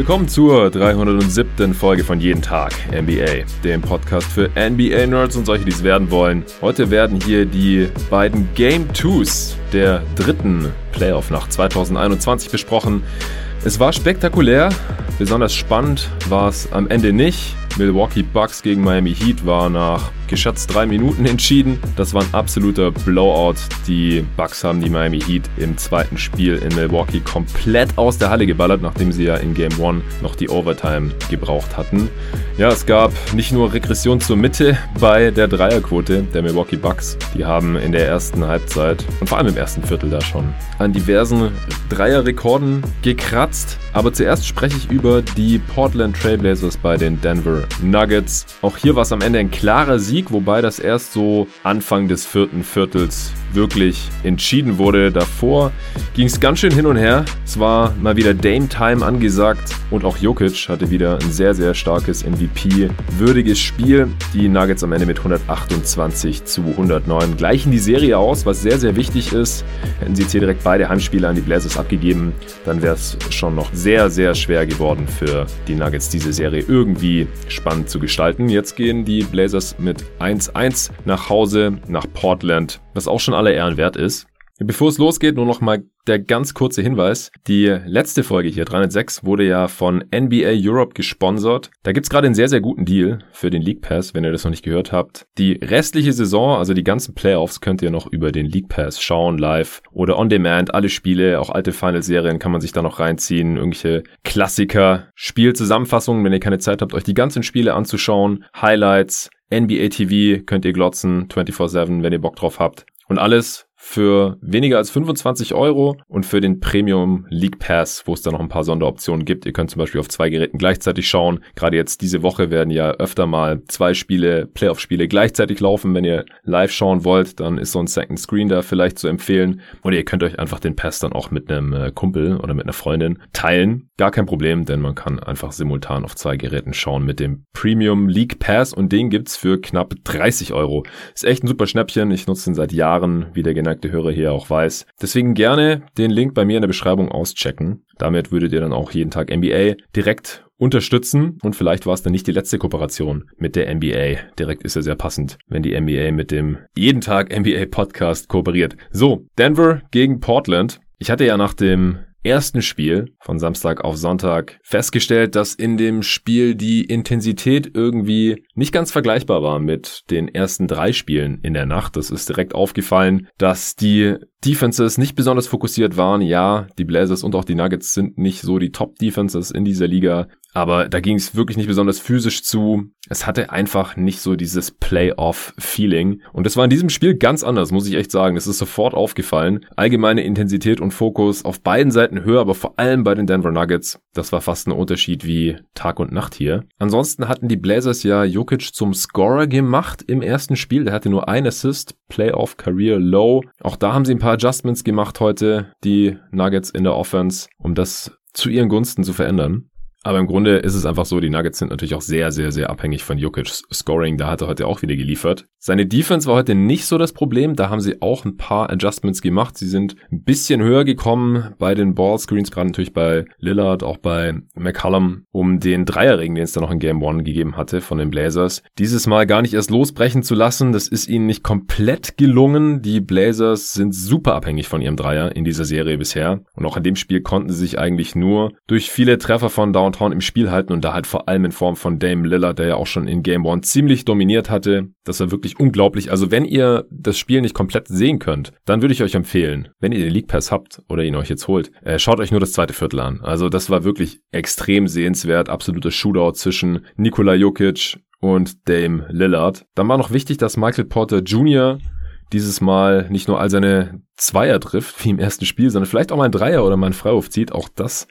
Willkommen zur 307. Folge von Jeden Tag NBA, dem Podcast für NBA-Nerds und solche, die es werden wollen. Heute werden hier die beiden Game 2s der dritten Playoff-Nacht 2021 besprochen. Es war spektakulär, besonders spannend war es am Ende nicht. Milwaukee Bucks gegen Miami Heat war nach geschätzt drei Minuten entschieden. Das war ein absoluter Blowout. Die Bucks haben die Miami Heat im zweiten Spiel in Milwaukee komplett aus der Halle geballert, nachdem sie ja in Game 1 noch die Overtime gebraucht hatten. Ja, es gab nicht nur Regression zur Mitte bei der Dreierquote der Milwaukee Bucks. Die haben in der ersten Halbzeit und vor allem im ersten Viertel da schon an diversen Dreierrekorden gekratzt. Aber zuerst spreche ich über die Portland Trailblazers bei den Denver Nuggets. Auch hier war es am Ende ein klarer Sieg wobei das erst so Anfang des vierten Viertels wirklich entschieden wurde. Davor ging es ganz schön hin und her. Es war mal wieder Dame Time angesagt und auch Jokic hatte wieder ein sehr, sehr starkes MVP-würdiges Spiel. Die Nuggets am Ende mit 128 zu 109 gleichen die Serie aus, was sehr, sehr wichtig ist. Hätten sie jetzt hier direkt beide Heimspiele an die Blazers abgegeben, dann wäre es schon noch sehr, sehr schwer geworden für die Nuggets, diese Serie irgendwie spannend zu gestalten. Jetzt gehen die Blazers mit 1-1 nach Hause, nach Portland, was auch schon aller Ehren wert ist. Bevor es losgeht, nur noch mal der ganz kurze Hinweis. Die letzte Folge hier, 306, wurde ja von NBA Europe gesponsert. Da gibt's gerade einen sehr, sehr guten Deal für den League Pass, wenn ihr das noch nicht gehört habt. Die restliche Saison, also die ganzen Playoffs, könnt ihr noch über den League Pass schauen, live oder on demand. Alle Spiele, auch alte Final-Serien kann man sich da noch reinziehen. Irgendwelche Klassiker, Spielzusammenfassungen, wenn ihr keine Zeit habt, euch die ganzen Spiele anzuschauen. Highlights, NBA TV könnt ihr glotzen, 24-7, wenn ihr Bock drauf habt. Und alles für weniger als 25 Euro und für den Premium League Pass, wo es da noch ein paar Sonderoptionen gibt. Ihr könnt zum Beispiel auf zwei Geräten gleichzeitig schauen. Gerade jetzt diese Woche werden ja öfter mal zwei Spiele, Playoff-Spiele gleichzeitig laufen. Wenn ihr live schauen wollt, dann ist so ein Second Screen da vielleicht zu empfehlen. Oder ihr könnt euch einfach den Pass dann auch mit einem äh, Kumpel oder mit einer Freundin teilen. Gar kein Problem, denn man kann einfach simultan auf zwei Geräten schauen mit dem Premium League Pass und den gibt's für knapp 30 Euro. Ist echt ein super Schnäppchen. Ich nutze den seit Jahren, wie der geneigte Hörer hier auch weiß. Deswegen gerne den Link bei mir in der Beschreibung auschecken. Damit würdet ihr dann auch jeden Tag NBA direkt unterstützen und vielleicht war es dann nicht die letzte Kooperation mit der NBA. Direkt ist ja sehr passend, wenn die NBA mit dem jeden Tag NBA Podcast kooperiert. So, Denver gegen Portland. Ich hatte ja nach dem ersten Spiel von Samstag auf Sonntag festgestellt, dass in dem Spiel die Intensität irgendwie nicht ganz vergleichbar war mit den ersten drei Spielen in der Nacht. Das ist direkt aufgefallen, dass die Defenses nicht besonders fokussiert waren. Ja, die Blazers und auch die Nuggets sind nicht so die Top-Defenses in dieser Liga. Aber da ging es wirklich nicht besonders physisch zu. Es hatte einfach nicht so dieses Playoff-Feeling. Und das war in diesem Spiel ganz anders, muss ich echt sagen. Das ist sofort aufgefallen. Allgemeine Intensität und Fokus auf beiden Seiten höher, aber vor allem bei den Denver Nuggets. Das war fast ein Unterschied wie Tag und Nacht hier. Ansonsten hatten die Blazers ja Jokic zum Scorer gemacht im ersten Spiel. Der hatte nur ein Assist, Playoff Career Low. Auch da haben sie ein paar Adjustments gemacht heute, die Nuggets in der Offense, um das zu ihren Gunsten zu verändern. Aber im Grunde ist es einfach so, die Nuggets sind natürlich auch sehr, sehr, sehr abhängig von Jokic's Scoring. Da hat er heute auch wieder geliefert. Seine Defense war heute nicht so das Problem. Da haben sie auch ein paar Adjustments gemacht. Sie sind ein bisschen höher gekommen bei den Ballscreens, gerade natürlich bei Lillard, auch bei McCallum, um den Dreierring, den es da noch in Game One gegeben hatte von den Blazers, dieses Mal gar nicht erst losbrechen zu lassen. Das ist ihnen nicht komplett gelungen. Die Blazers sind super abhängig von ihrem Dreier in dieser Serie bisher. Und auch in dem Spiel konnten sie sich eigentlich nur durch viele Treffer von Down Downtown im Spiel halten und da halt vor allem in Form von Dame Lillard, der ja auch schon in Game One ziemlich dominiert hatte. Das war wirklich unglaublich. Also wenn ihr das Spiel nicht komplett sehen könnt, dann würde ich euch empfehlen, wenn ihr den League Pass habt oder ihn euch jetzt holt, äh, schaut euch nur das zweite Viertel an. Also das war wirklich extrem sehenswert. Absoluter Shootout zwischen Nikola Jokic und Dame Lillard. Dann war noch wichtig, dass Michael Porter Jr dieses Mal nicht nur all seine Zweier trifft, wie im ersten Spiel, sondern vielleicht auch mal ein Dreier oder mal ein Freiwurf zieht. Auch das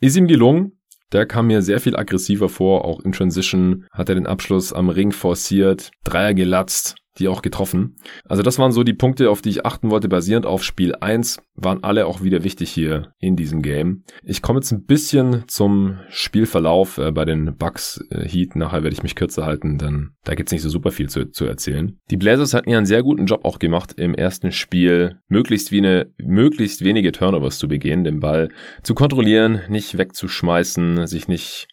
ist ihm gelungen. Der kam mir sehr viel aggressiver vor, auch in Transition hat er den Abschluss am Ring forciert, Dreier gelatzt. Die auch getroffen. Also das waren so die Punkte, auf die ich achten wollte, basierend auf Spiel 1, waren alle auch wieder wichtig hier in diesem Game. Ich komme jetzt ein bisschen zum Spielverlauf äh, bei den Bucks äh, Heat. Nachher werde ich mich kürzer halten, denn da gibt's nicht so super viel zu, zu erzählen. Die Blazers hatten ja einen sehr guten Job auch gemacht im ersten Spiel, möglichst wie eine, möglichst wenige Turnovers zu begehen, den Ball zu kontrollieren, nicht wegzuschmeißen, sich nicht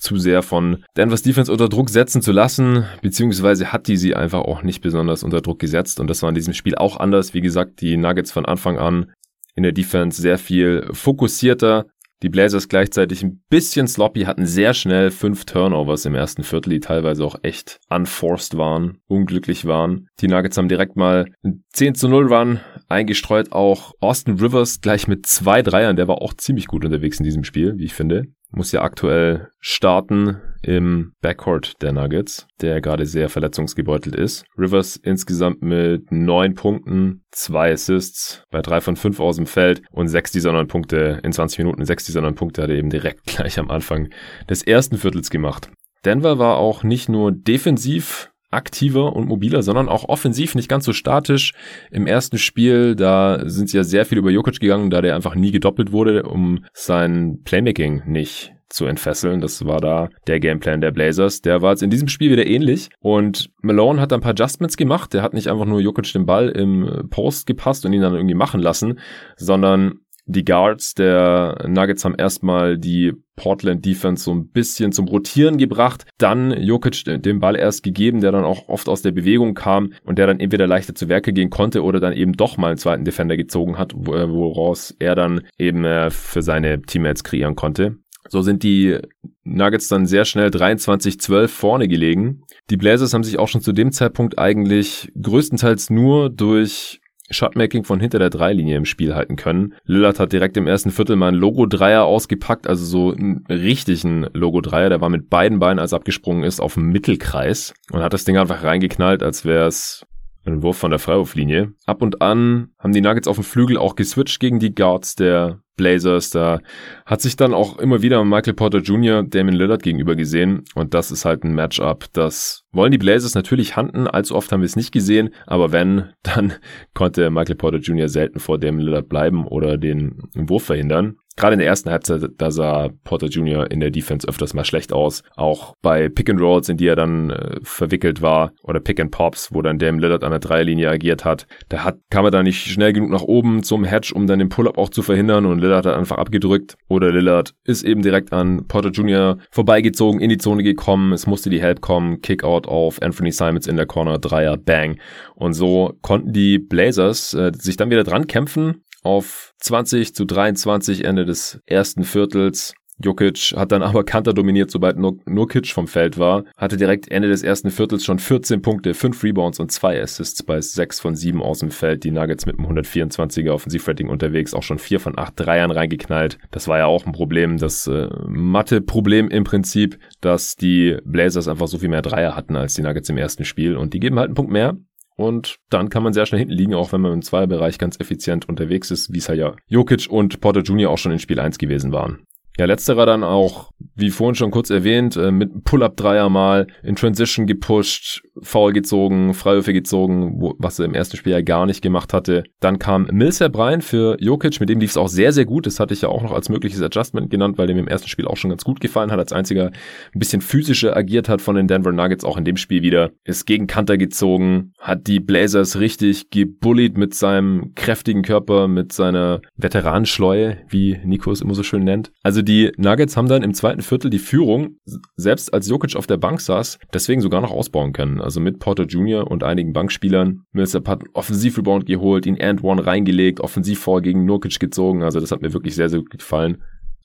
zu sehr von Denver's Defense unter Druck setzen zu lassen, beziehungsweise hat die sie einfach auch nicht besonders unter Druck gesetzt und das war in diesem Spiel auch anders. Wie gesagt, die Nuggets von Anfang an in der Defense sehr viel fokussierter. Die Blazers gleichzeitig ein bisschen sloppy, hatten sehr schnell fünf Turnovers im ersten Viertel, die teilweise auch echt unforced waren, unglücklich waren. Die Nuggets haben direkt mal 10 zu 0 Run eingestreut, auch Austin Rivers gleich mit zwei Dreiern, der war auch ziemlich gut unterwegs in diesem Spiel, wie ich finde muss ja aktuell starten im Backcourt der Nuggets, der gerade sehr verletzungsgebeutelt ist. Rivers insgesamt mit neun Punkten, zwei Assists bei drei von fünf aus dem Feld und sechs dieser neun Punkte in 20 Minuten. Sechs dieser neun Punkte hat er eben direkt gleich am Anfang des ersten Viertels gemacht. Denver war auch nicht nur defensiv aktiver und mobiler, sondern auch offensiv nicht ganz so statisch. Im ersten Spiel, da sind sie ja sehr viel über Jokic gegangen, da der einfach nie gedoppelt wurde, um sein Playmaking nicht zu entfesseln. Das war da der Gameplan der Blazers. Der war jetzt in diesem Spiel wieder ähnlich. Und Malone hat ein paar Adjustments gemacht. Der hat nicht einfach nur Jokic den Ball im Post gepasst und ihn dann irgendwie machen lassen, sondern die Guards der Nuggets haben erstmal die Portland Defense so ein bisschen zum Rotieren gebracht, dann Jokic den Ball erst gegeben, der dann auch oft aus der Bewegung kam und der dann entweder leichter zu Werke gehen konnte oder dann eben doch mal einen zweiten Defender gezogen hat, woraus er dann eben äh, für seine Teammates kreieren konnte. So sind die Nuggets dann sehr schnell 23-12 vorne gelegen. Die Blazers haben sich auch schon zu dem Zeitpunkt eigentlich größtenteils nur durch Shotmaking von hinter der Dreilinie im Spiel halten können. Lillard hat direkt im ersten Viertel mal einen Logo-Dreier ausgepackt, also so einen richtigen Logo-Dreier. Der war mit beiden Beinen, als abgesprungen ist, auf dem Mittelkreis und hat das Ding einfach reingeknallt, als wäre es ein Wurf von der Freiwurflinie. Ab und an haben die Nuggets auf dem Flügel auch geswitcht gegen die Guards der Blazers. Da hat sich dann auch immer wieder Michael Porter Jr. Damon Lillard gegenüber gesehen. Und das ist halt ein Matchup, das wollen die Blazers natürlich handen. Allzu oft haben wir es nicht gesehen. Aber wenn, dann konnte Michael Porter Jr. selten vor Damon Lillard bleiben oder den Wurf verhindern. Gerade in der ersten Halbzeit, da sah Porter Jr. in der Defense öfters mal schlecht aus. Auch bei Pick and Rolls, in die er dann äh, verwickelt war, oder Pick and Pops, wo dann Dame Lillard an der Dreierlinie agiert hat. Da hat, kam er da nicht schnell genug nach oben zum Hedge, um dann den Pull-Up auch zu verhindern und Lillard hat einfach abgedrückt. Oder Lillard ist eben direkt an Porter Jr. vorbeigezogen, in die Zone gekommen. Es musste die Help kommen. Kickout auf Anthony Simons in der Corner, Dreier, Bang. Und so konnten die Blazers äh, sich dann wieder dran kämpfen auf 20 zu 23 Ende des ersten Viertels. Jokic hat dann aber Kanter dominiert, sobald Nurkic vom Feld war. Hatte direkt Ende des ersten Viertels schon 14 Punkte, 5 Rebounds und 2 Assists bei 6 von 7 aus dem Feld. Die Nuggets mit einem 124er Offensivrating unterwegs, auch schon 4 von 8 Dreiern reingeknallt. Das war ja auch ein Problem, das äh, Mathe-Problem im Prinzip, dass die Blazers einfach so viel mehr Dreier hatten als die Nuggets im ersten Spiel und die geben halt einen Punkt mehr. Und dann kann man sehr schnell hinten liegen, auch wenn man im Zweierbereich ganz effizient unterwegs ist, wie es halt ja Jokic und Porter Jr. auch schon in Spiel 1 gewesen waren. Ja, letzterer dann auch, wie vorhin schon kurz erwähnt, äh, mit Pull-Up-Dreier mal in Transition gepusht, Foul gezogen, Freiwürfe gezogen, wo, was er im ersten Spiel ja gar nicht gemacht hatte. Dann kam Millsap rein für Jokic, mit dem lief es auch sehr, sehr gut. Das hatte ich ja auch noch als mögliches Adjustment genannt, weil dem im ersten Spiel auch schon ganz gut gefallen hat, als einziger ein bisschen physischer agiert hat von den Denver Nuggets, auch in dem Spiel wieder. Ist gegen Kanter gezogen, hat die Blazers richtig gebullied mit seinem kräftigen Körper, mit seiner Veteranenschleue, wie Nico es immer so schön nennt. Also die Nuggets haben dann im zweiten Viertel die Führung, selbst als Jokic auf der Bank saß, deswegen sogar noch ausbauen können also mit Porter Jr. und einigen Bankspielern. Millsap hat Offensivrebound geholt, ihn and one reingelegt, Offensivfall gegen Nurkic gezogen. Also das hat mir wirklich sehr, sehr gut gefallen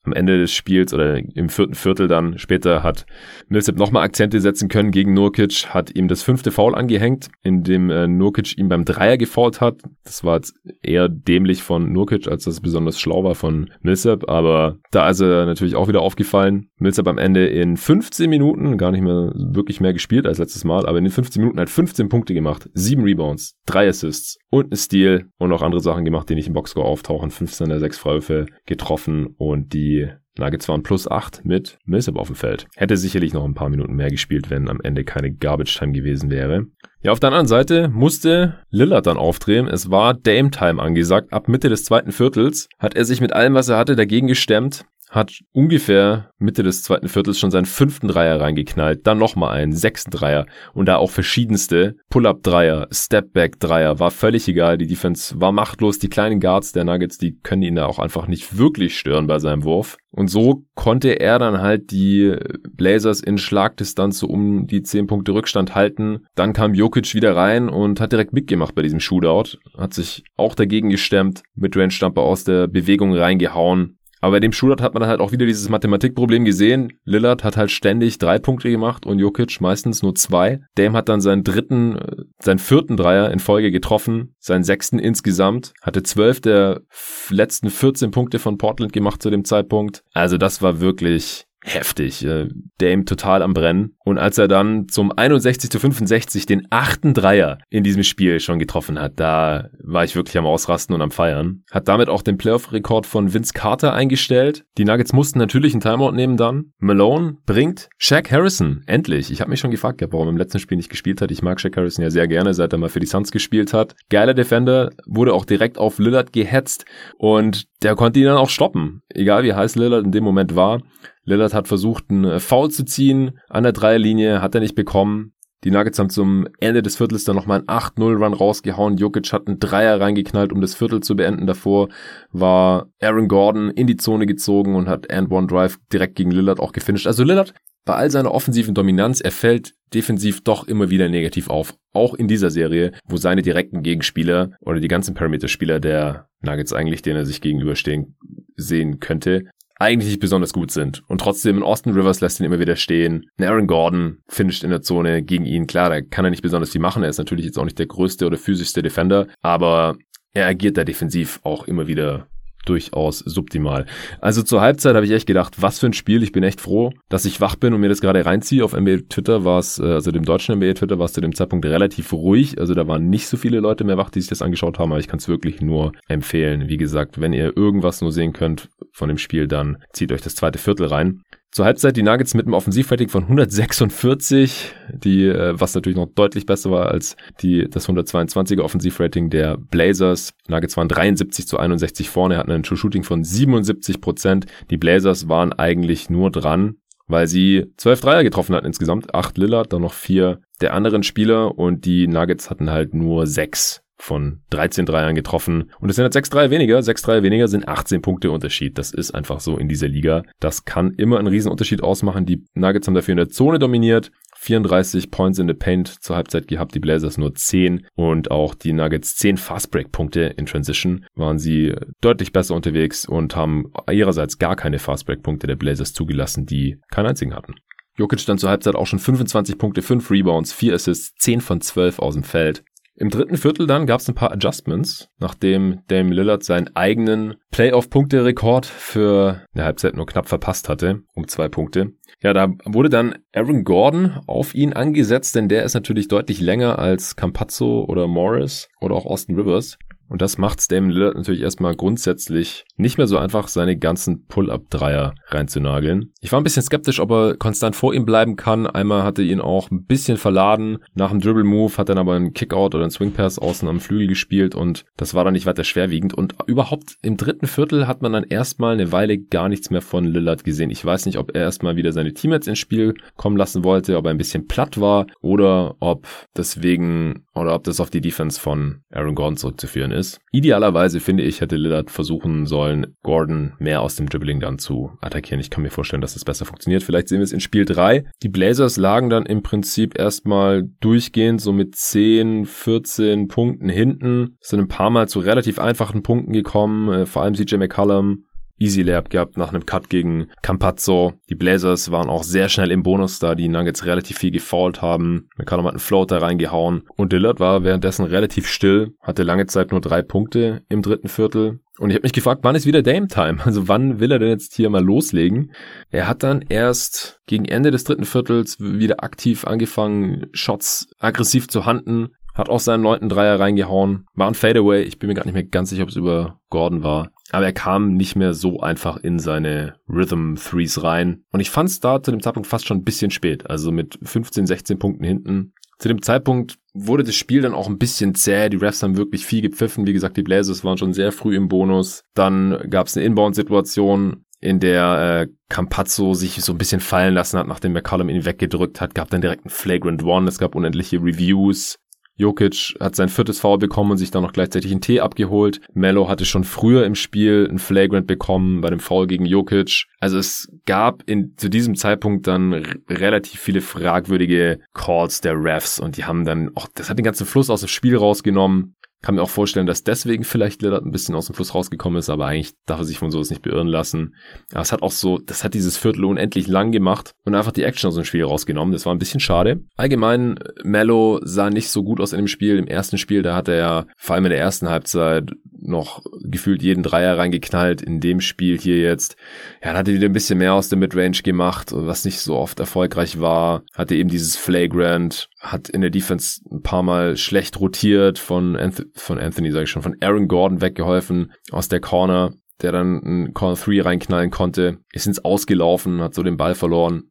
am Ende des Spiels oder im vierten Viertel dann später hat Millsap nochmal Akzente setzen können gegen Nurkic, hat ihm das fünfte Foul angehängt, in dem äh, Nurkic ihm beim Dreier gefault hat. Das war jetzt eher dämlich von Nurkic, als das besonders schlau war von Millsap, aber da ist er natürlich auch wieder aufgefallen. Millsap am Ende in 15 Minuten, gar nicht mehr wirklich mehr gespielt als letztes Mal, aber in den 15 Minuten hat 15 Punkte gemacht, 7 Rebounds, 3 Assists und ein Steal und noch andere Sachen gemacht, die nicht im Boxscore auftauchen. 15 der 6 Freiwürfe getroffen und die Nuggets waren plus 8 mit Millsap auf dem Feld. Hätte sicherlich noch ein paar Minuten mehr gespielt, wenn am Ende keine Garbage Time gewesen wäre. Ja, auf der anderen Seite musste Lillard dann aufdrehen. Es war Dame Time angesagt. Ab Mitte des zweiten Viertels hat er sich mit allem, was er hatte, dagegen gestemmt hat ungefähr Mitte des zweiten Viertels schon seinen fünften Dreier reingeknallt, dann nochmal einen sechsten Dreier und da auch verschiedenste Pull-Up-Dreier, Step-Back-Dreier, war völlig egal, die Defense war machtlos, die kleinen Guards der Nuggets, die können ihn da auch einfach nicht wirklich stören bei seinem Wurf und so konnte er dann halt die Blazers in Schlagdistanz so um die 10 Punkte Rückstand halten. Dann kam Jokic wieder rein und hat direkt mitgemacht bei diesem Shootout. Hat sich auch dagegen gestemmt, mit Range Stamper aus der Bewegung reingehauen. Aber bei dem Shootout hat man halt auch wieder dieses Mathematikproblem gesehen. Lillard hat halt ständig drei Punkte gemacht und Jokic meistens nur zwei. Dame hat dann seinen dritten, äh, seinen vierten Dreier in Folge getroffen, seinen sechsten insgesamt, hatte zwölf der letzten 14 Punkte von Portland gemacht zu dem Zeitpunkt. Also das war wirklich heftig. Äh, Dame total am Brennen. Und als er dann zum 61 zu 65 den achten Dreier in diesem Spiel schon getroffen hat, da war ich wirklich am Ausrasten und am Feiern. Hat damit auch den Playoff-Rekord von Vince Carter eingestellt. Die Nuggets mussten natürlich einen Timeout nehmen dann. Malone bringt Shaq Harrison. Endlich. Ich habe mich schon gefragt, warum er im letzten Spiel nicht gespielt hat. Ich mag Shaq Harrison ja sehr gerne, seit er mal für die Suns gespielt hat. Geiler Defender, wurde auch direkt auf Lillard gehetzt und der konnte ihn dann auch stoppen. Egal wie heiß Lillard in dem Moment war. Lillard hat versucht, einen äh, Foul zu ziehen an der Dreierlinie, hat er nicht bekommen. Die Nuggets haben zum Ende des Viertels dann nochmal einen 8-0-Run rausgehauen. Jokic hat einen Dreier reingeknallt, um das Viertel zu beenden. Davor war Aaron Gordon in die Zone gezogen und hat And One Drive direkt gegen Lillard auch gefinisht. Also Lillard, bei all seiner offensiven Dominanz, er fällt defensiv doch immer wieder negativ auf. Auch in dieser Serie, wo seine direkten Gegenspieler oder die ganzen Parameterspieler der Nuggets eigentlich, denen er sich gegenüberstehen sehen könnte, eigentlich nicht besonders gut sind. Und trotzdem, Austin Rivers lässt ihn immer wieder stehen. Aaron Gordon finisht in der Zone gegen ihn. Klar, da kann er nicht besonders viel machen. Er ist natürlich jetzt auch nicht der größte oder physischste Defender, aber er agiert da defensiv auch immer wieder durchaus subtimal. Also zur Halbzeit habe ich echt gedacht, was für ein Spiel. Ich bin echt froh, dass ich wach bin und mir das gerade reinziehe. Auf NBA Twitter war es, äh, also dem deutschen NBA Twitter war es zu dem Zeitpunkt relativ ruhig. Also da waren nicht so viele Leute mehr wach, die sich das angeschaut haben, aber ich kann es wirklich nur empfehlen. Wie gesagt, wenn ihr irgendwas nur sehen könnt von dem Spiel, dann zieht euch das zweite Viertel rein. Zur Halbzeit die Nuggets mit einem Offensivrating von 146, die, äh, was natürlich noch deutlich besser war als die, das 122er Offensivrating der Blazers. Nuggets waren 73 zu 61 vorne, hatten ein True Shooting von 77 Prozent. Die Blazers waren eigentlich nur dran, weil sie zwölf Dreier getroffen hatten insgesamt. Acht Lillard, dann noch vier der anderen Spieler und die Nuggets hatten halt nur sechs von 13 Dreiern getroffen. Und es sind halt 6 Dreier weniger. 6 Dreier weniger sind 18 Punkte Unterschied. Das ist einfach so in dieser Liga. Das kann immer einen Riesenunterschied ausmachen. Die Nuggets haben dafür in der Zone dominiert. 34 Points in the Paint zur Halbzeit gehabt, die Blazers nur 10 und auch die Nuggets 10 Fastbreak-Punkte in Transition waren sie deutlich besser unterwegs und haben ihrerseits gar keine Fastbreak-Punkte der Blazers zugelassen, die keinen einzigen hatten. Jokic stand zur Halbzeit auch schon 25 Punkte, 5 Rebounds, 4 Assists, 10 von 12 aus dem Feld. Im dritten Viertel dann gab es ein paar Adjustments, nachdem Dame Lillard seinen eigenen Playoff-Punkte-Rekord für eine Halbzeit nur knapp verpasst hatte, um zwei Punkte. Ja, da wurde dann Aaron Gordon auf ihn angesetzt, denn der ist natürlich deutlich länger als Campazzo oder Morris oder auch Austin Rivers. Und das macht Damon Lillard natürlich erstmal grundsätzlich nicht mehr so einfach, seine ganzen Pull-Up-Dreier reinzunageln. Ich war ein bisschen skeptisch, ob er konstant vor ihm bleiben kann. Einmal hatte ihn auch ein bisschen verladen. Nach dem Dribble-Move hat er dann aber einen Kickout oder einen Swing-Pass außen am Flügel gespielt und das war dann nicht weiter schwerwiegend. Und überhaupt im dritten Viertel hat man dann erstmal eine Weile gar nichts mehr von Lillard gesehen. Ich weiß nicht, ob er erstmal wieder seine Teammates ins Spiel kommen lassen wollte, ob er ein bisschen platt war oder ob deswegen oder ob das auf die Defense von Aaron Gordon zurückzuführen ist. Idealerweise finde ich, hätte Lillard versuchen sollen, Gordon mehr aus dem Dribbling dann zu attackieren. Ich kann mir vorstellen, dass das besser funktioniert. Vielleicht sehen wir es in Spiel 3. Die Blazers lagen dann im Prinzip erstmal durchgehend so mit 10, 14 Punkten hinten. Sind ein paar Mal zu relativ einfachen Punkten gekommen. Äh, vor allem CJ McCollum Easy Layup gehabt nach einem Cut gegen Campazzo. Die Blazers waren auch sehr schnell im Bonus, da die Nuggets relativ viel gefault haben. McCallum hat einen Floater reingehauen. Und Dillard war währenddessen relativ still, hatte lange Zeit nur drei Punkte im dritten Viertel. Und ich habe mich gefragt, wann ist wieder Dame Time? Also wann will er denn jetzt hier mal loslegen? Er hat dann erst gegen Ende des dritten Viertels wieder aktiv angefangen, Shots aggressiv zu handen, hat auch seinen neunten Dreier reingehauen, war ein Fadeaway, ich bin mir gar nicht mehr ganz sicher, ob es über Gordon war. Aber er kam nicht mehr so einfach in seine Rhythm Threes rein. Und ich fand es da zu dem Zeitpunkt fast schon ein bisschen spät. Also mit 15, 16 Punkten hinten. Zu dem Zeitpunkt wurde das Spiel dann auch ein bisschen zäh. Die Refs haben wirklich viel gepfiffen. Wie gesagt, die Blazers waren schon sehr früh im Bonus. Dann gab es eine Inbound-Situation, in der äh, Campazzo sich so ein bisschen fallen lassen hat, nachdem McCollum ihn weggedrückt hat. Gab dann direkt einen Flagrant One. Es gab unendliche Reviews. Jokic hat sein viertes Foul bekommen und sich dann noch gleichzeitig einen Tee abgeholt. Mello hatte schon früher im Spiel ein Flagrant bekommen bei dem Foul gegen Jokic. Also es gab in, zu diesem Zeitpunkt dann relativ viele fragwürdige Calls der Refs und die haben dann auch, das hat den ganzen Fluss aus dem Spiel rausgenommen. Kann mir auch vorstellen, dass deswegen vielleicht Lillard ein bisschen aus dem Fluss rausgekommen ist, aber eigentlich darf er sich von sowas nicht beirren lassen. Aber es hat auch so, das hat dieses Viertel unendlich lang gemacht und einfach die Action aus dem Spiel rausgenommen. Das war ein bisschen schade. Allgemein, Mello sah nicht so gut aus in dem Spiel. Im ersten Spiel, da hat er ja vor allem in der ersten Halbzeit noch gefühlt jeden Dreier reingeknallt. In dem Spiel hier jetzt, ja, dann hat er wieder ein bisschen mehr aus der Midrange gemacht, was nicht so oft erfolgreich war. Hatte eben dieses Flagrant, hat in der Defense ein paar Mal schlecht rotiert von, Anth von Anthony, sage ich schon, von Aaron Gordon weggeholfen aus der Corner, der dann ein Corner 3 reinknallen konnte, ist ins Ausgelaufen, hat so den Ball verloren.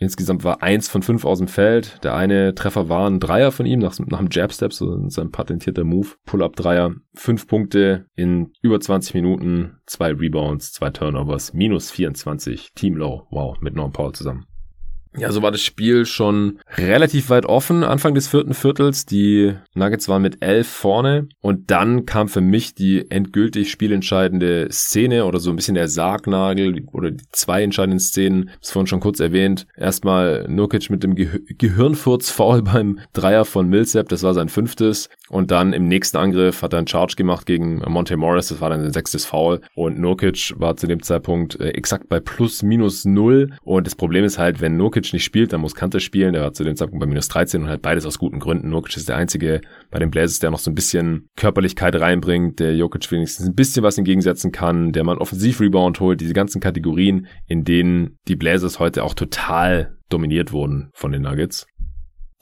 Insgesamt war eins von fünf aus dem Feld. Der eine Treffer war ein Dreier von ihm nach, nach einem Jab-Step, so sein patentierter Move. Pull-Up-Dreier. Fünf Punkte in über 20 Minuten. Zwei Rebounds, zwei Turnovers. Minus 24. Team Low. Wow, mit Norm Paul zusammen. Ja, so war das Spiel schon relativ weit offen Anfang des vierten Viertels. Die Nuggets waren mit elf vorne und dann kam für mich die endgültig spielentscheidende Szene oder so ein bisschen der Sargnagel oder die zwei entscheidenden Szenen. Das vorhin schon kurz erwähnt. Erstmal Nurkic mit dem Ge Gehirnfurz-Foul beim Dreier von Millsap. Das war sein fünftes. Und dann im nächsten Angriff hat er einen Charge gemacht gegen Monte Morris. Das war dann sein sechstes Foul. Und Nurkic war zu dem Zeitpunkt äh, exakt bei plus minus null. Und das Problem ist halt, wenn Nurkic Nurkic nicht spielt, dann muss Kanter spielen. Der war zu dem Zeitpunkt bei minus 13 und halt beides aus guten Gründen. Nurkic ist der einzige bei den Blazers, der noch so ein bisschen Körperlichkeit reinbringt, der Jokic wenigstens ein bisschen was entgegensetzen kann, der einen Offensiv-Rebound holt. Diese ganzen Kategorien, in denen die Blazers heute auch total dominiert wurden von den Nuggets.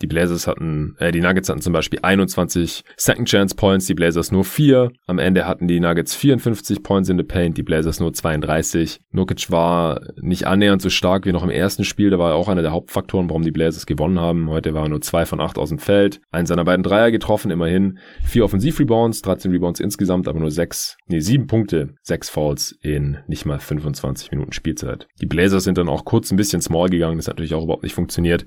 Die Blazers hatten, äh, die Nuggets hatten zum Beispiel 21 Second Chance Points, die Blazers nur 4. Am Ende hatten die Nuggets 54 Points in the Paint, die Blazers nur 32. Nurkic war nicht annähernd so stark wie noch im ersten Spiel, da war auch einer der Hauptfaktoren, warum die Blazers gewonnen haben. Heute war er nur 2 von 8 aus dem Feld. Einen seiner beiden Dreier getroffen, immerhin. 4 Offensiv-Rebounds, 13 Rebounds insgesamt, aber nur 6, nee, 7 Punkte, 6 Fouls in nicht mal 25 Minuten Spielzeit. Die Blazers sind dann auch kurz ein bisschen small gegangen, das hat natürlich auch überhaupt nicht funktioniert.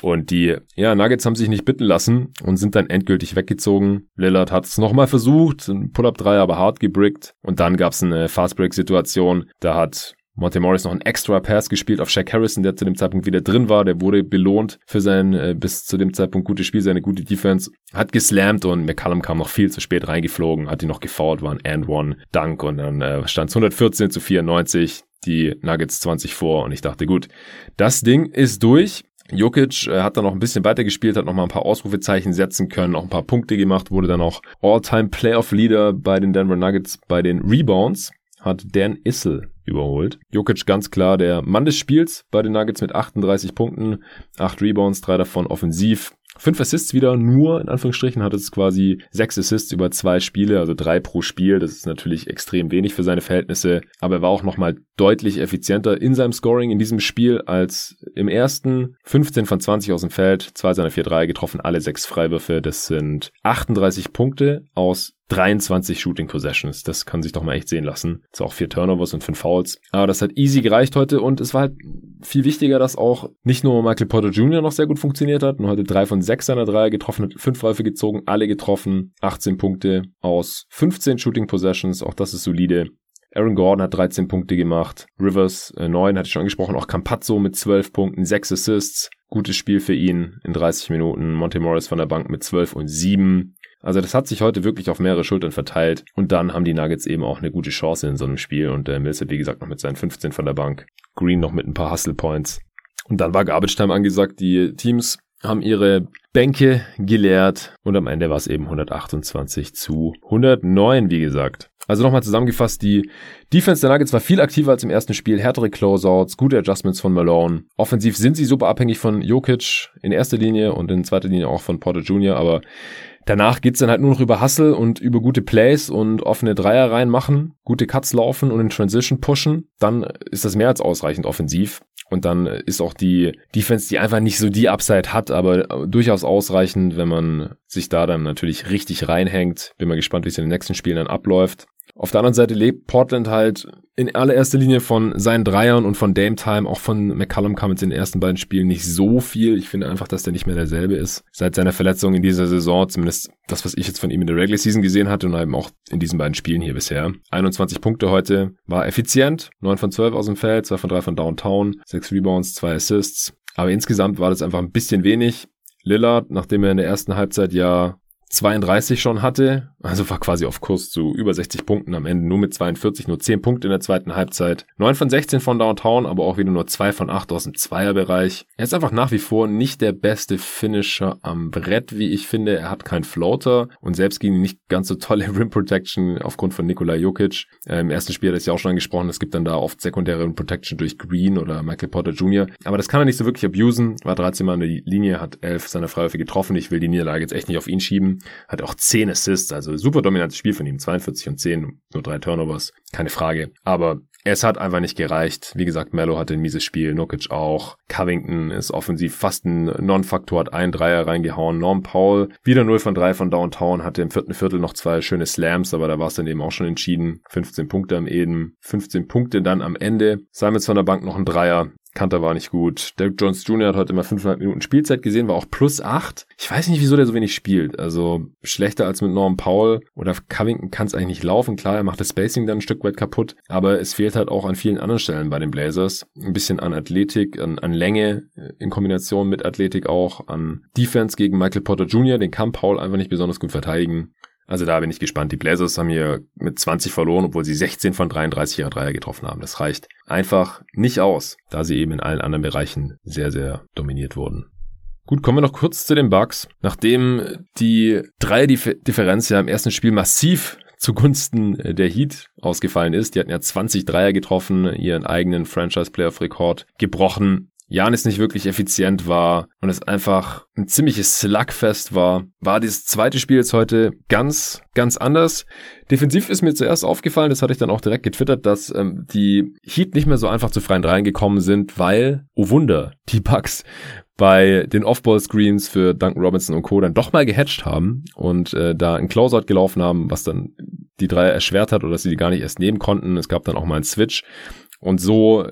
Und die, ja, ja, Nuggets haben sich nicht bitten lassen und sind dann endgültig weggezogen. Lillard hat es nochmal versucht, ein Pull-Up-3 aber hart gebrickt. Und dann gab es eine Fast-Break-Situation. Da hat Monte Morris noch einen extra Pass gespielt auf Shaq Harrison, der zu dem Zeitpunkt wieder drin war. Der wurde belohnt für sein äh, bis zu dem Zeitpunkt gutes Spiel, seine gute Defense. Hat geslammt und McCallum kam noch viel zu spät reingeflogen, hat ihn noch gefault, war ein And-One, Dank und dann äh, stand es 114 zu 94 die Nuggets 20 vor und ich dachte, gut, das Ding ist durch. Jokic äh, hat dann noch ein bisschen weitergespielt, hat noch mal ein paar Ausrufezeichen setzen können, auch ein paar Punkte gemacht, wurde dann auch All-Time Playoff Leader bei den Denver Nuggets bei den Rebounds, hat Dan Issel überholt. Jokic ganz klar der Mann des Spiels bei den Nuggets mit 38 Punkten, 8 Rebounds, drei davon offensiv. Fünf Assists wieder, nur in Anführungsstrichen hat es quasi sechs Assists über zwei Spiele, also drei pro Spiel. Das ist natürlich extrem wenig für seine Verhältnisse, aber er war auch nochmal deutlich effizienter in seinem Scoring in diesem Spiel als im ersten. 15 von 20 aus dem Feld, zwei seiner vier Dreier getroffen, alle sechs Freiwürfe. Das sind 38 Punkte aus 23 Shooting Possessions. Das kann sich doch mal echt sehen lassen. Ist auch vier Turnovers und fünf Fouls. Aber das hat easy gereicht heute und es war halt viel wichtiger, dass auch nicht nur Michael Porter Jr. noch sehr gut funktioniert hat, nur heute drei von sechs seiner Dreier getroffen hat, fünf Läufe gezogen, alle getroffen, 18 Punkte aus 15 Shooting Possessions. Auch das ist solide. Aaron Gordon hat 13 Punkte gemacht. Rivers äh, 9, hatte ich schon angesprochen. Auch Campazzo mit 12 Punkten, 6 Assists. Gutes Spiel für ihn in 30 Minuten. Monte Morris von der Bank mit 12 und 7. Also das hat sich heute wirklich auf mehrere Schultern verteilt und dann haben die Nuggets eben auch eine gute Chance in so einem Spiel und äh, Millsap, wie gesagt, noch mit seinen 15 von der Bank. Green noch mit ein paar Hustle Points. Und dann war Garbage Time angesagt. Die Teams haben ihre Bänke geleert und am Ende war es eben 128 zu 109, wie gesagt. Also nochmal zusammengefasst, die Defense der Nuggets war viel aktiver als im ersten Spiel, härtere Closeouts, gute Adjustments von Malone. Offensiv sind sie super abhängig von Jokic in erster Linie und in zweiter Linie auch von Porter Jr., aber Danach geht's dann halt nur noch über Hustle und über gute Plays und offene Dreier reinmachen, gute Cuts laufen und in Transition pushen. Dann ist das mehr als ausreichend offensiv. Und dann ist auch die Defense, die einfach nicht so die Upside hat, aber durchaus ausreichend, wenn man sich da dann natürlich richtig reinhängt. Bin mal gespannt, wie es in den nächsten Spielen dann abläuft. Auf der anderen Seite lebt Portland halt in allererster Linie von seinen Dreiern und von Dame Time. Auch von McCallum kam jetzt in den ersten beiden Spielen nicht so viel. Ich finde einfach, dass der nicht mehr derselbe ist. Seit seiner Verletzung in dieser Saison, zumindest das, was ich jetzt von ihm in der Regular Season gesehen hatte und eben auch in diesen beiden Spielen hier bisher. 21 Punkte heute, war effizient. 9 von 12 aus dem Feld, 2 von 3 von Downtown, 6 Rebounds, 2 Assists. Aber insgesamt war das einfach ein bisschen wenig. Lillard, nachdem er in der ersten Halbzeit ja 32 schon hatte, also war quasi auf Kurs zu über 60 Punkten am Ende, nur mit 42, nur 10 Punkte in der zweiten Halbzeit. 9 von 16 von Downtown, aber auch wieder nur 2 von 8 aus dem Zweierbereich. Er ist einfach nach wie vor nicht der beste Finisher am Brett, wie ich finde. Er hat keinen Floater und selbst gegen nicht ganz so tolle Rim Protection aufgrund von Nikola Jokic. Äh, Im ersten Spiel hat er es ja auch schon angesprochen, es gibt dann da oft sekundäre Rim Protection durch Green oder Michael Porter Jr. Aber das kann er nicht so wirklich abusen. War 13 Mal in der Linie, hat 11 seiner Freiwürfe getroffen. Ich will die Niederlage jetzt echt nicht auf ihn schieben. Hat auch 10 Assists, also super dominantes Spiel von ihm. 42 und 10, nur drei Turnovers, keine Frage. Aber es hat einfach nicht gereicht. Wie gesagt, Mello hatte ein mieses Spiel, Nukic auch. Covington ist offensiv fast ein Non-Faktor, hat einen Dreier reingehauen. Norm Paul, wieder 0 von 3 von Downtown, hatte im vierten Viertel noch zwei schöne Slams, aber da war es dann eben auch schon entschieden. 15 Punkte am Eden, 15 Punkte dann am Ende. Simons von der Bank noch ein Dreier. Kanter war nicht gut. Derek Jones Jr. hat heute immer 500 Minuten Spielzeit gesehen, war auch plus 8. Ich weiß nicht, wieso der so wenig spielt. Also schlechter als mit Norm Powell oder Covington kann es eigentlich nicht laufen. Klar, er macht das Spacing dann ein Stück weit kaputt, aber es fehlt halt auch an vielen anderen Stellen bei den Blazers. Ein bisschen an Athletik, an, an Länge äh, in Kombination mit Athletik auch, an Defense gegen Michael Potter Jr., den kann Powell einfach nicht besonders gut verteidigen. Also da bin ich gespannt. Die Blazers haben hier mit 20 verloren, obwohl sie 16 von 33 ihrer Dreier getroffen haben. Das reicht einfach nicht aus, da sie eben in allen anderen Bereichen sehr, sehr dominiert wurden. Gut, kommen wir noch kurz zu den Bugs. Nachdem die Dreier-Differenz ja im ersten Spiel massiv zugunsten der Heat ausgefallen ist. Die hatten ja 20 Dreier getroffen, ihren eigenen Franchise-Playoff-Rekord gebrochen. Janis nicht wirklich effizient war und es einfach ein ziemliches Slugfest war, war dieses zweite Spiel jetzt heute ganz, ganz anders. Defensiv ist mir zuerst aufgefallen, das hatte ich dann auch direkt getwittert, dass ähm, die Heat nicht mehr so einfach zu freien reingekommen sind, weil, oh Wunder, die Bucks bei den Off-Ball-Screens für Duncan Robinson und Co. dann doch mal gehatcht haben und äh, da ein Closeout gelaufen haben, was dann die drei erschwert hat oder dass sie die gar nicht erst nehmen konnten. Es gab dann auch mal einen Switch. Und so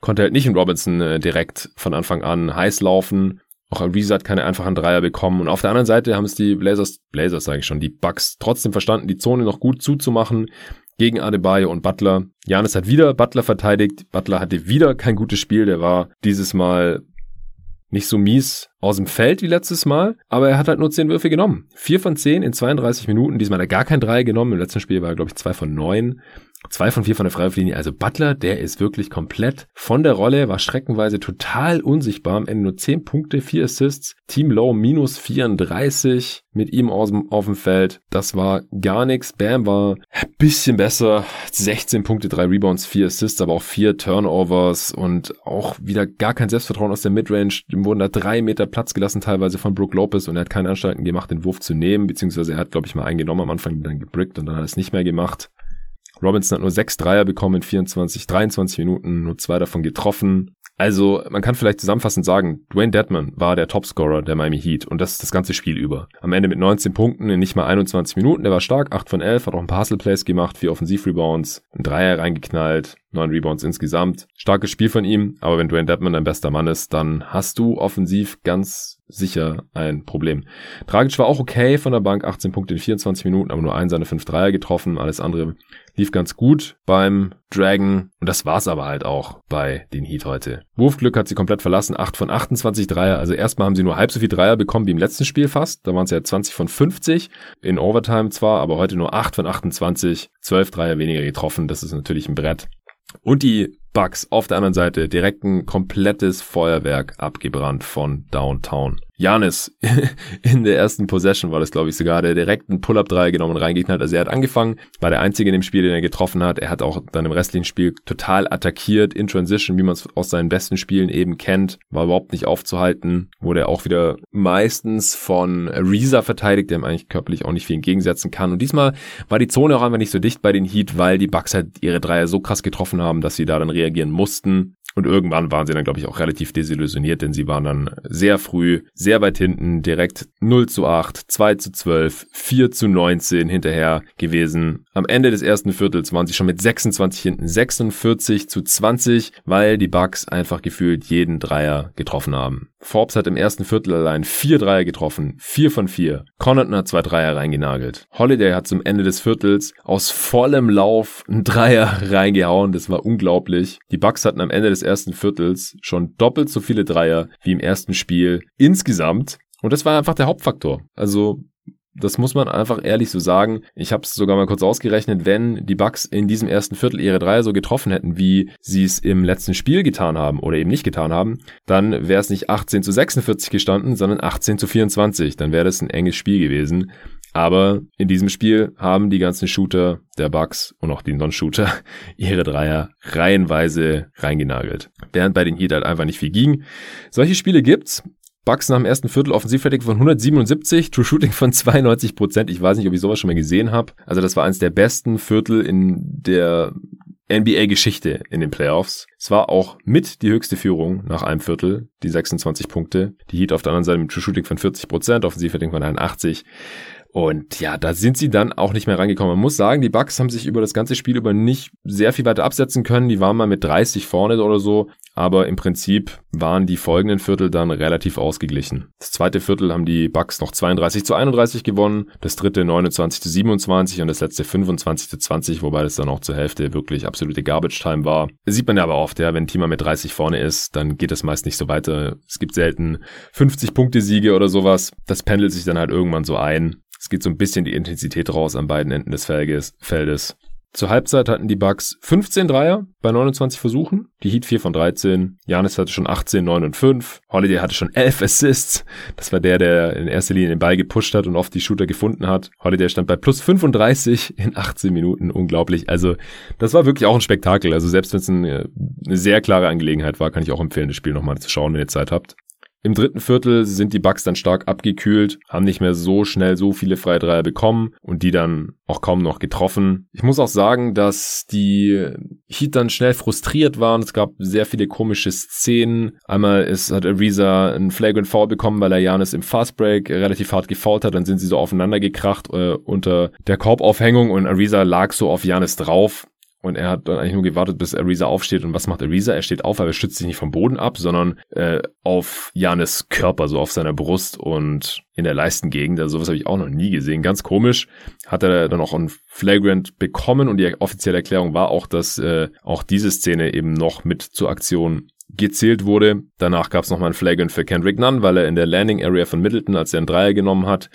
konnte halt nicht in Robinson äh, direkt von Anfang an heiß laufen. Auch Ariza hat keine einfachen Dreier bekommen. Und auf der anderen Seite haben es die Blazers, Blazers sage ich schon, die Bucks trotzdem verstanden, die Zone noch gut zuzumachen gegen Adebayo und Butler. Janis hat wieder Butler verteidigt. Butler hatte wieder kein gutes Spiel. Der war dieses Mal nicht so mies aus dem Feld wie letztes Mal, aber er hat halt nur 10 Würfe genommen. 4 von 10 in 32 Minuten. Diesmal hat er gar kein 3 genommen. Im letzten Spiel war er, glaube ich, 2 von 9. Zwei von vier von der Freiwurflinie. Also Butler, der ist wirklich komplett von der Rolle, war streckenweise total unsichtbar. Am Ende nur zehn Punkte, vier Assists. Team Low minus 34 mit ihm aus dem, auf dem Feld. Das war gar nichts. Bam war ein bisschen besser. 16 Punkte, drei Rebounds, vier Assists, aber auch vier Turnovers und auch wieder gar kein Selbstvertrauen aus der Midrange. Dem wurden da drei Meter Platz gelassen, teilweise von Brook Lopez und er hat keine Anstalten gemacht, den Wurf zu nehmen, beziehungsweise er hat, glaube ich, mal eingenommen am Anfang, dann gebrickt und dann hat er es nicht mehr gemacht. Robinson hat nur sechs Dreier bekommen in 24, 23 Minuten, nur zwei davon getroffen. Also man kann vielleicht zusammenfassend sagen, Dwayne Dedman war der Topscorer der Miami Heat und das das ganze Spiel über. Am Ende mit 19 Punkten in nicht mal 21 Minuten, der war stark, 8 von 11, hat auch ein paar Hustle Plays gemacht, vier Offensivrebounds, ein Dreier reingeknallt, neun Rebounds insgesamt. Starkes Spiel von ihm, aber wenn Dwayne Dedman dein bester Mann ist, dann hast du offensiv ganz sicher ein Problem. Dragic war auch okay von der Bank, 18 Punkte in 24 Minuten, aber nur ein seiner fünf Dreier getroffen. Alles andere lief ganz gut beim Dragon. Und das war's aber halt auch bei den Heat heute. Wurfglück hat sie komplett verlassen, 8 von 28 Dreier. Also erstmal haben sie nur halb so viel Dreier bekommen wie im letzten Spiel fast. Da waren es ja 20 von 50. In Overtime zwar, aber heute nur 8 von 28. 12 Dreier weniger getroffen. Das ist natürlich ein Brett. Und die Bugs auf der anderen Seite direkt ein komplettes Feuerwerk abgebrannt von Downtown. Janis in der ersten Possession war das, glaube ich, sogar, der direkt einen Pull-Up-Dreier genommen und reingeknallt. Also er hat angefangen, war der Einzige in dem Spiel, den er getroffen hat. Er hat auch dann im restlichen Spiel total attackiert in Transition, wie man es aus seinen besten Spielen eben kennt. War überhaupt nicht aufzuhalten. Wurde auch wieder meistens von Reza verteidigt, der ihm eigentlich körperlich auch nicht viel entgegensetzen kann. Und diesmal war die Zone auch einfach nicht so dicht bei den Heat, weil die Bucks halt ihre Dreier so krass getroffen haben, dass sie da dann reagieren mussten. Und irgendwann waren sie dann, glaube ich, auch relativ desillusioniert, denn sie waren dann sehr früh, sehr weit hinten, direkt 0 zu 8, 2 zu 12, 4 zu 19 hinterher gewesen. Am Ende des ersten Viertels waren sie schon mit 26 hinten, 46 zu 20, weil die Bucks einfach gefühlt jeden Dreier getroffen haben. Forbes hat im ersten Viertel allein vier Dreier getroffen, vier von vier. Connaughton hat zwei Dreier reingenagelt. Holiday hat zum Ende des Viertels aus vollem Lauf einen Dreier reingehauen, das war unglaublich. Die Bucks hatten am Ende des ersten Viertels schon doppelt so viele Dreier wie im ersten Spiel insgesamt. Und das war einfach der Hauptfaktor. Also das muss man einfach ehrlich so sagen. Ich habe es sogar mal kurz ausgerechnet, wenn die Bucks in diesem ersten Viertel ihre Dreier so getroffen hätten, wie sie es im letzten Spiel getan haben oder eben nicht getan haben, dann wäre es nicht 18 zu 46 gestanden, sondern 18 zu 24. Dann wäre das ein enges Spiel gewesen. Aber in diesem Spiel haben die ganzen Shooter der Bucks und auch die Non-Shooter ihre Dreier reihenweise reingenagelt. Während bei den Heat halt einfach nicht viel ging. Solche Spiele gibt's. Bucks nach dem ersten Viertel Offensivrating von 177, True Shooting von 92 Prozent. Ich weiß nicht, ob ich sowas schon mal gesehen habe. Also das war eines der besten Viertel in der NBA-Geschichte in den Playoffs. Es war auch mit die höchste Führung nach einem Viertel, die 26 Punkte. Die Heat auf der anderen Seite mit True Shooting von 40 Prozent, Offensivrating von 81. Und ja, da sind sie dann auch nicht mehr reingekommen. Man muss sagen, die Bucks haben sich über das ganze Spiel über nicht sehr viel weiter absetzen können. Die waren mal mit 30 vorne oder so. Aber im Prinzip waren die folgenden Viertel dann relativ ausgeglichen. Das zweite Viertel haben die Bucks noch 32 zu 31 gewonnen. Das dritte 29 zu 27 und das letzte 25 zu 20, wobei das dann auch zur Hälfte wirklich absolute Garbage Time war. Das sieht man ja aber oft, ja, wenn ein Team mal mit 30 vorne ist, dann geht das meist nicht so weiter. Es gibt selten 50 Punkte Siege oder sowas. Das pendelt sich dann halt irgendwann so ein. Es geht so ein bisschen die Intensität raus an beiden Enden des Feldes. Zur Halbzeit hatten die Bucks 15 Dreier bei 29 Versuchen, die Heat 4 von 13, Janis hatte schon 18, 9 und 5, Holiday hatte schon 11 Assists, das war der, der in erster Linie den Ball gepusht hat und oft die Shooter gefunden hat. Holiday stand bei plus 35 in 18 Minuten, unglaublich. Also das war wirklich auch ein Spektakel, also selbst wenn es eine, eine sehr klare Angelegenheit war, kann ich auch empfehlen, das Spiel nochmal zu schauen, wenn ihr Zeit habt. Im dritten Viertel sind die Bucks dann stark abgekühlt, haben nicht mehr so schnell so viele Freidreier bekommen und die dann auch kaum noch getroffen. Ich muss auch sagen, dass die Heat dann schnell frustriert waren. Es gab sehr viele komische Szenen. Einmal ist, hat Ariza einen Flagrant Foul bekommen, weil er Janis im Fastbreak relativ hart gefault hat. Dann sind sie so aufeinander gekracht äh, unter der Korbaufhängung und Ariza lag so auf Janis drauf. Und er hat dann eigentlich nur gewartet, bis Ariza aufsteht. Und was macht Ariza? Er steht auf, aber er stützt sich nicht vom Boden ab, sondern äh, auf Janis Körper, so auf seiner Brust und in der Leistengegend. Also sowas habe ich auch noch nie gesehen. Ganz komisch. Hat er dann auch ein Flagrant bekommen und die offizielle Erklärung war auch, dass äh, auch diese Szene eben noch mit zur Aktion gezählt wurde. Danach gab es nochmal ein Flagrant für Kendrick Nunn, weil er in der Landing Area von Middleton, als er einen Dreier genommen hat,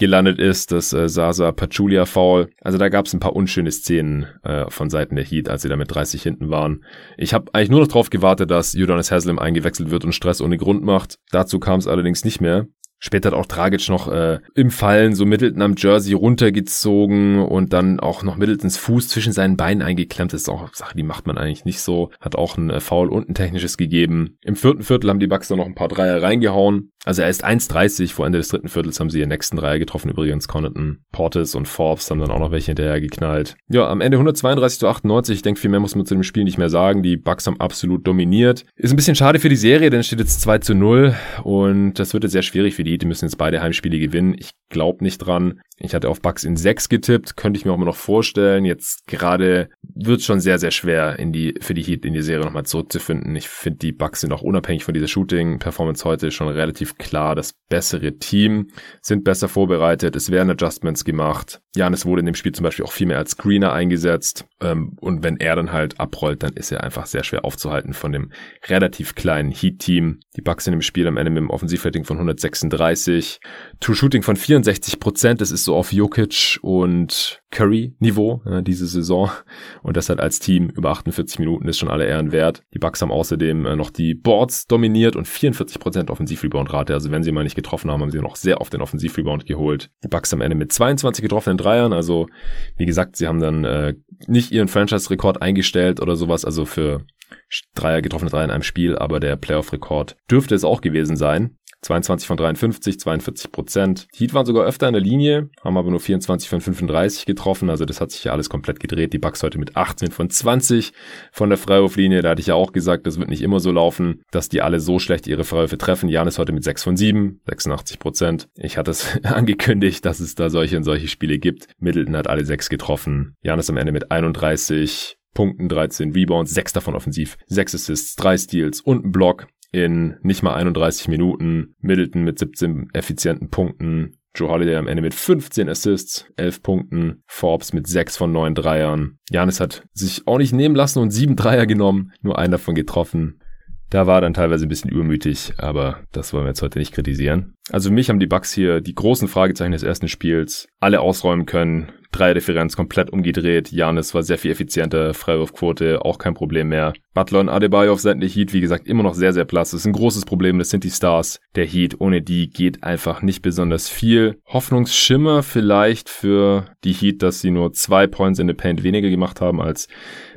gelandet ist, das äh, Sasa Pachulia Foul. Also da gab es ein paar unschöne Szenen äh, von Seiten der Heat, als sie da mit 30 hinten waren. Ich habe eigentlich nur noch darauf gewartet, dass Udonis Haslem eingewechselt wird und Stress ohne Grund macht. Dazu kam es allerdings nicht mehr. Später hat auch Dragic noch äh, im Fallen so Middleton am Jersey runtergezogen und dann auch noch Middletons Fuß zwischen seinen Beinen eingeklemmt. Das ist auch Sache, die macht man eigentlich nicht so. Hat auch ein äh, Foul und ein technisches gegeben. Im vierten Viertel haben die Bucks dann noch ein paar Dreier reingehauen. Also er ist 1,30. Vor Ende des dritten Viertels haben sie ihren nächsten Dreier getroffen. Übrigens Connaughton, Portis und Forbes haben dann auch noch welche hinterher geknallt. Ja, am Ende 132 zu 98. Ich denke, viel mehr muss man zu dem Spiel nicht mehr sagen. Die Bucks haben absolut dominiert. Ist ein bisschen schade für die Serie, denn es steht jetzt 2 zu 0 und das wird jetzt sehr schwierig für die die müssen jetzt beide Heimspiele gewinnen. Ich glaube nicht dran. Ich hatte auf Bucks in 6 getippt, könnte ich mir auch mal noch vorstellen. Jetzt gerade wird es schon sehr, sehr schwer in die, für die Heat in die Serie nochmal zurückzufinden. Ich finde, die Bucks sind auch unabhängig von dieser Shooting-Performance heute schon relativ klar das bessere Team, sind besser vorbereitet, es werden Adjustments gemacht. Janis wurde in dem Spiel zum Beispiel auch viel mehr als Screener eingesetzt. Ähm, und wenn er dann halt abrollt, dann ist er einfach sehr schwer aufzuhalten von dem relativ kleinen Heat-Team. Die Bucks sind im Spiel am Ende mit einem Offensivrating von 136, True Shooting von 64 Prozent. Das ist so auf Jokic und Curry-Niveau äh, diese Saison und das halt als Team über 48 Minuten ist schon alle Ehren wert. Die Bucks haben außerdem äh, noch die Boards dominiert und 44% Offensiv-Rebound-Rate. Also wenn sie mal nicht getroffen haben, haben sie noch sehr oft den Offensiv-Rebound geholt. Die Bucks am Ende mit 22 getroffenen Dreiern. Also wie gesagt, sie haben dann äh, nicht ihren Franchise-Rekord eingestellt oder sowas. Also für Dreier getroffene Dreier in einem Spiel, aber der Playoff-Rekord dürfte es auch gewesen sein. 22 von 53, 42 Prozent. Heat waren sogar öfter in der Linie, haben aber nur 24 von 35 getroffen. Also das hat sich ja alles komplett gedreht. Die Bucks heute mit 18 von 20 von der Freiwurflinie. Da hatte ich ja auch gesagt, das wird nicht immer so laufen, dass die alle so schlecht ihre Freiwürfe treffen. Janis heute mit 6 von 7, 86 Prozent. Ich hatte es angekündigt, dass es da solche und solche Spiele gibt. Middleton hat alle 6 getroffen. Janis am Ende mit 31, Punkten, 13 Rebounds, 6 davon offensiv, 6 Assists, 3 Steals und ein Block in nicht mal 31 Minuten. Middleton mit 17 effizienten Punkten. Joe Holiday am Ende mit 15 Assists, 11 Punkten. Forbes mit 6 von 9 Dreiern. Janis hat sich auch nicht nehmen lassen und 7 Dreier genommen, nur einen davon getroffen. Da war dann teilweise ein bisschen übermütig, aber das wollen wir jetzt heute nicht kritisieren. Also mich haben die Bucks hier die großen Fragezeichen des ersten Spiels alle ausräumen können. Dreierdifferenz komplett umgedreht. Janis war sehr viel effizienter. Freiwurfquote auch kein Problem mehr. Butler und Adebayo auf Seiten der Heat, wie gesagt, immer noch sehr, sehr blass. Das ist ein großes Problem. Das sind die Stars der Heat. Ohne die geht einfach nicht besonders viel. Hoffnungsschimmer vielleicht für die Heat, dass sie nur zwei Points in the Paint weniger gemacht haben als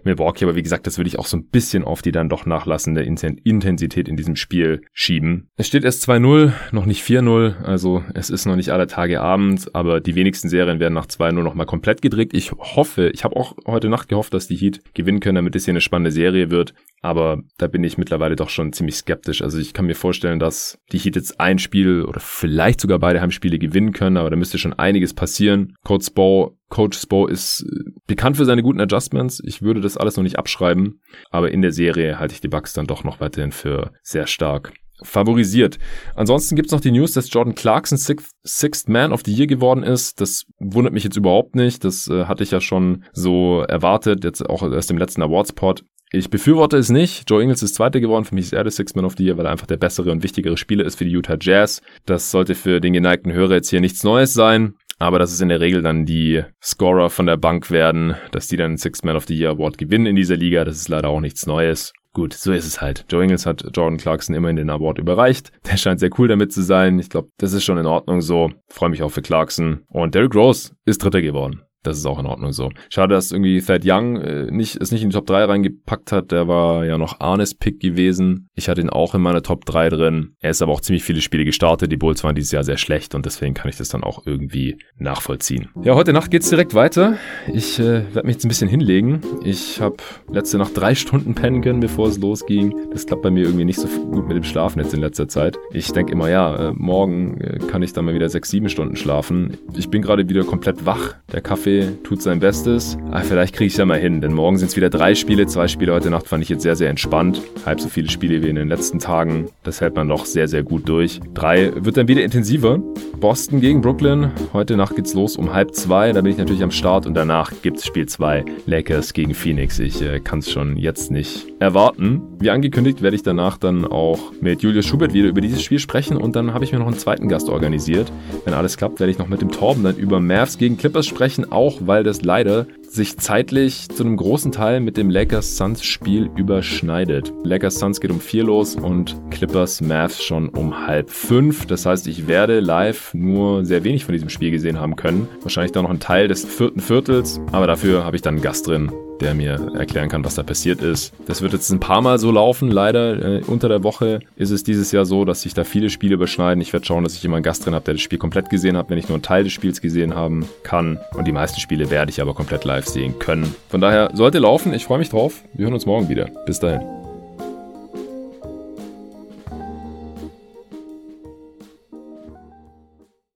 Milwaukee. Aber wie gesagt, das würde ich auch so ein bisschen auf die dann doch nachlassende Intensität in diesem Spiel schieben. Es steht erst 2-0, noch nicht 4-0. Also es ist noch nicht aller Tage Abend, aber die wenigsten Serien werden nach 2-0 nochmal komplett gedreht. Ich hoffe, ich habe auch heute Nacht gehofft, dass die Heat gewinnen können, damit es hier eine spannende Serie wird. Aber da bin ich mittlerweile doch schon ziemlich skeptisch. Also ich kann mir vorstellen, dass die Heat jetzt ein Spiel oder vielleicht sogar beide Heimspiele gewinnen können, aber da müsste schon einiges passieren. Coach Spo, Coach Spo ist äh, bekannt für seine guten Adjustments. Ich würde das alles noch nicht abschreiben, aber in der Serie halte ich die Bucks dann doch noch weiterhin für sehr stark favorisiert. Ansonsten gibt's noch die News, dass Jordan Clarkson Sixth, Sixth Man of the Year geworden ist. Das wundert mich jetzt überhaupt nicht. Das äh, hatte ich ja schon so erwartet, jetzt auch erst im letzten Awards-Pod. Ich befürworte es nicht. Joe Ingles ist Zweiter geworden. Für mich ist er der Sixth Man of the Year, weil er einfach der bessere und wichtigere Spieler ist für die Utah Jazz. Das sollte für den geneigten Hörer jetzt hier nichts Neues sein. Aber dass es in der Regel dann die Scorer von der Bank werden, dass die dann Sixth Man of the Year Award gewinnen in dieser Liga, das ist leider auch nichts Neues. Gut, so ist es halt. Joe Ingles hat Jordan Clarkson immerhin den Award überreicht. Der scheint sehr cool damit zu sein. Ich glaube, das ist schon in Ordnung so. Freue mich auch für Clarkson. Und Derrick Rose ist Dritter geworden. Das ist auch in Ordnung so. Schade, dass irgendwie Thad Young äh, nicht, es nicht in die Top 3 reingepackt hat. Der war ja noch Arnes Pick gewesen. Ich hatte ihn auch in meiner Top 3 drin. Er ist aber auch ziemlich viele Spiele gestartet. Die Bulls waren dieses Jahr sehr schlecht und deswegen kann ich das dann auch irgendwie nachvollziehen. Ja, heute Nacht geht's direkt weiter. Ich äh, werde mich jetzt ein bisschen hinlegen. Ich habe letzte Nacht drei Stunden pennen können, bevor es losging. Das klappt bei mir irgendwie nicht so gut mit dem Schlafen jetzt in letzter Zeit. Ich denke immer, ja, äh, morgen äh, kann ich dann mal wieder sechs, sieben Stunden schlafen. Ich bin gerade wieder komplett wach. Der Kaffee Tut sein Bestes. Aber ah, vielleicht kriege ich es ja mal hin, denn morgen sind es wieder drei Spiele. Zwei Spiele heute Nacht fand ich jetzt sehr, sehr entspannt. Halb so viele Spiele wie in den letzten Tagen. Das hält man doch sehr, sehr gut durch. Drei wird dann wieder intensiver. Boston gegen Brooklyn. Heute Nacht geht's los um halb zwei. Da bin ich natürlich am Start und danach gibt's Spiel zwei. Lakers gegen Phoenix. Ich äh, kann es schon jetzt nicht erwarten. Wie angekündigt werde ich danach dann auch mit Julius Schubert wieder über dieses Spiel sprechen und dann habe ich mir noch einen zweiten Gast organisiert. Wenn alles klappt, werde ich noch mit dem Torben dann über Mavs gegen Clippers sprechen, auch weil das leider sich zeitlich zu einem großen Teil mit dem Lakers Suns Spiel überschneidet. Lakers Suns geht um vier los und Clippers Mavs schon um halb fünf. Das heißt, ich werde live nur sehr wenig von diesem Spiel gesehen haben können. Wahrscheinlich dann noch ein Teil des vierten Viertels, aber dafür habe ich dann einen Gast drin, der mir erklären kann, was da passiert ist. Das wird jetzt ein paar Mal so laufen, leider. Äh, unter der Woche ist es dieses Jahr so, dass sich da viele Spiele überschneiden. Ich werde schauen, dass ich immer einen Gast drin habe, der das Spiel komplett gesehen hat, wenn ich nur einen Teil des Spiels gesehen haben kann. Und die meisten Spiele werde ich aber komplett live sehen können. Von daher sollte laufen. Ich freue mich drauf. Wir hören uns morgen wieder. Bis dahin.